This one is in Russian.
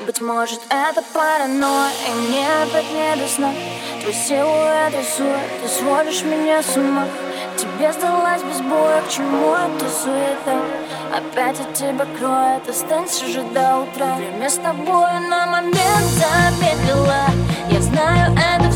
Быть может это паранойя И мне опять не до сна. Твой силуэт рисует Ты сводишь меня с ума. Тебе сдалась без боя К чему эта суета? Опять от тебя кроет Останься же до утра. Время с тобой на момент замедлила Я знаю, это